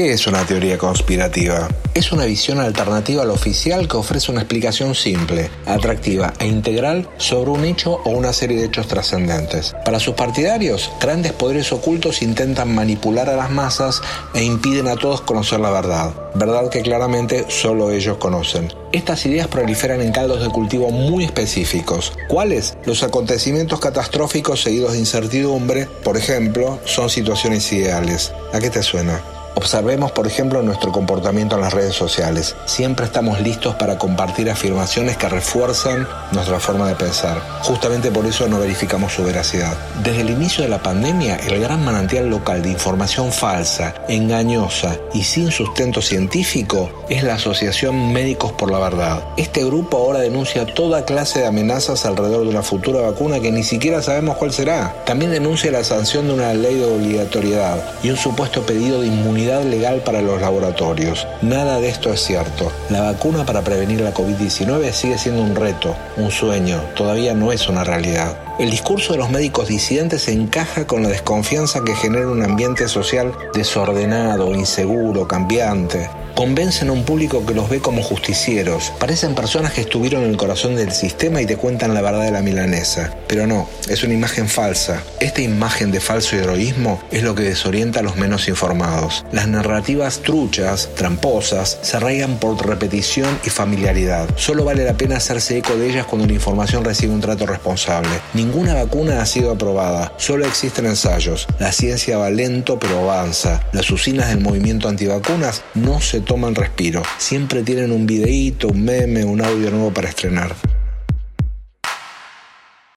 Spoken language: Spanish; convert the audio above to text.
¿Qué es una teoría conspirativa? Es una visión alternativa a la oficial que ofrece una explicación simple, atractiva e integral sobre un hecho o una serie de hechos trascendentes. Para sus partidarios, grandes poderes ocultos intentan manipular a las masas e impiden a todos conocer la verdad, verdad que claramente solo ellos conocen. Estas ideas proliferan en caldos de cultivo muy específicos. ¿Cuáles? Los acontecimientos catastróficos seguidos de incertidumbre, por ejemplo, son situaciones ideales. ¿A qué te suena? Observemos, por ejemplo, nuestro comportamiento en las redes sociales. Siempre estamos listos para compartir afirmaciones que refuerzan nuestra forma de pensar. Justamente por eso no verificamos su veracidad. Desde el inicio de la pandemia, el gran manantial local de información falsa, engañosa y sin sustento científico es la Asociación Médicos por la Verdad. Este grupo ahora denuncia toda clase de amenazas alrededor de una futura vacuna que ni siquiera sabemos cuál será. También denuncia la sanción de una ley de obligatoriedad y un supuesto pedido de inmunidad legal para los laboratorios. Nada de esto es cierto. La vacuna para prevenir la COVID-19 sigue siendo un reto, un sueño, todavía no es una realidad. El discurso de los médicos disidentes encaja con la desconfianza que genera un ambiente social desordenado, inseguro, cambiante convencen a un público que los ve como justicieros. Parecen personas que estuvieron en el corazón del sistema y te cuentan la verdad de la milanesa. Pero no, es una imagen falsa. Esta imagen de falso heroísmo es lo que desorienta a los menos informados. Las narrativas truchas, tramposas, se arraigan por repetición y familiaridad. Solo vale la pena hacerse eco de ellas cuando la información recibe un trato responsable. Ninguna vacuna ha sido aprobada, solo existen ensayos. La ciencia va lento pero avanza. Las usinas del movimiento antivacunas no se toman respiro. Siempre tienen un videíto, un meme, un audio nuevo para estrenar.